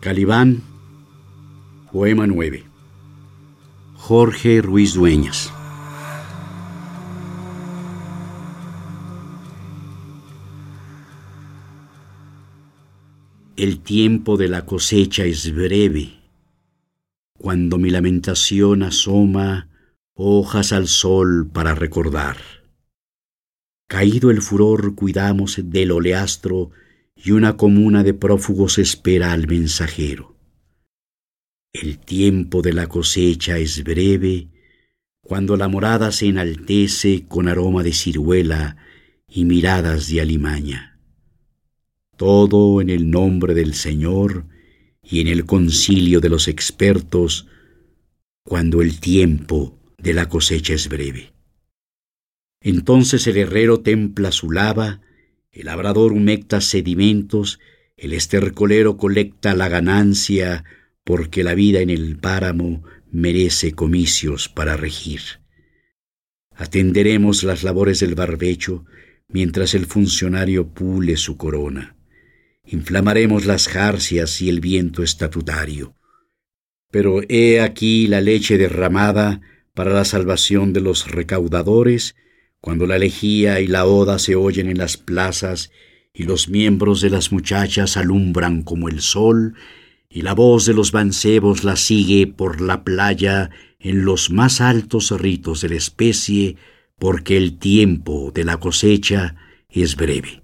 Calibán, poema 9. Jorge Ruiz Dueñas. El tiempo de la cosecha es breve. Cuando mi lamentación asoma hojas al sol para recordar. Caído el furor, cuidamos del oleastro y una comuna de prófugos espera al mensajero. El tiempo de la cosecha es breve, cuando la morada se enaltece con aroma de ciruela y miradas de alimaña. Todo en el nombre del Señor y en el concilio de los expertos, cuando el tiempo de la cosecha es breve. Entonces el herrero templa su lava, el labrador humecta sedimentos, el estercolero colecta la ganancia, porque la vida en el páramo merece comicios para regir. Atenderemos las labores del barbecho mientras el funcionario pule su corona. Inflamaremos las jarcias y el viento estatutario. Pero he aquí la leche derramada para la salvación de los recaudadores cuando la elegía y la oda se oyen en las plazas y los miembros de las muchachas alumbran como el sol, y la voz de los mancebos la sigue por la playa en los más altos ritos de la especie, porque el tiempo de la cosecha es breve.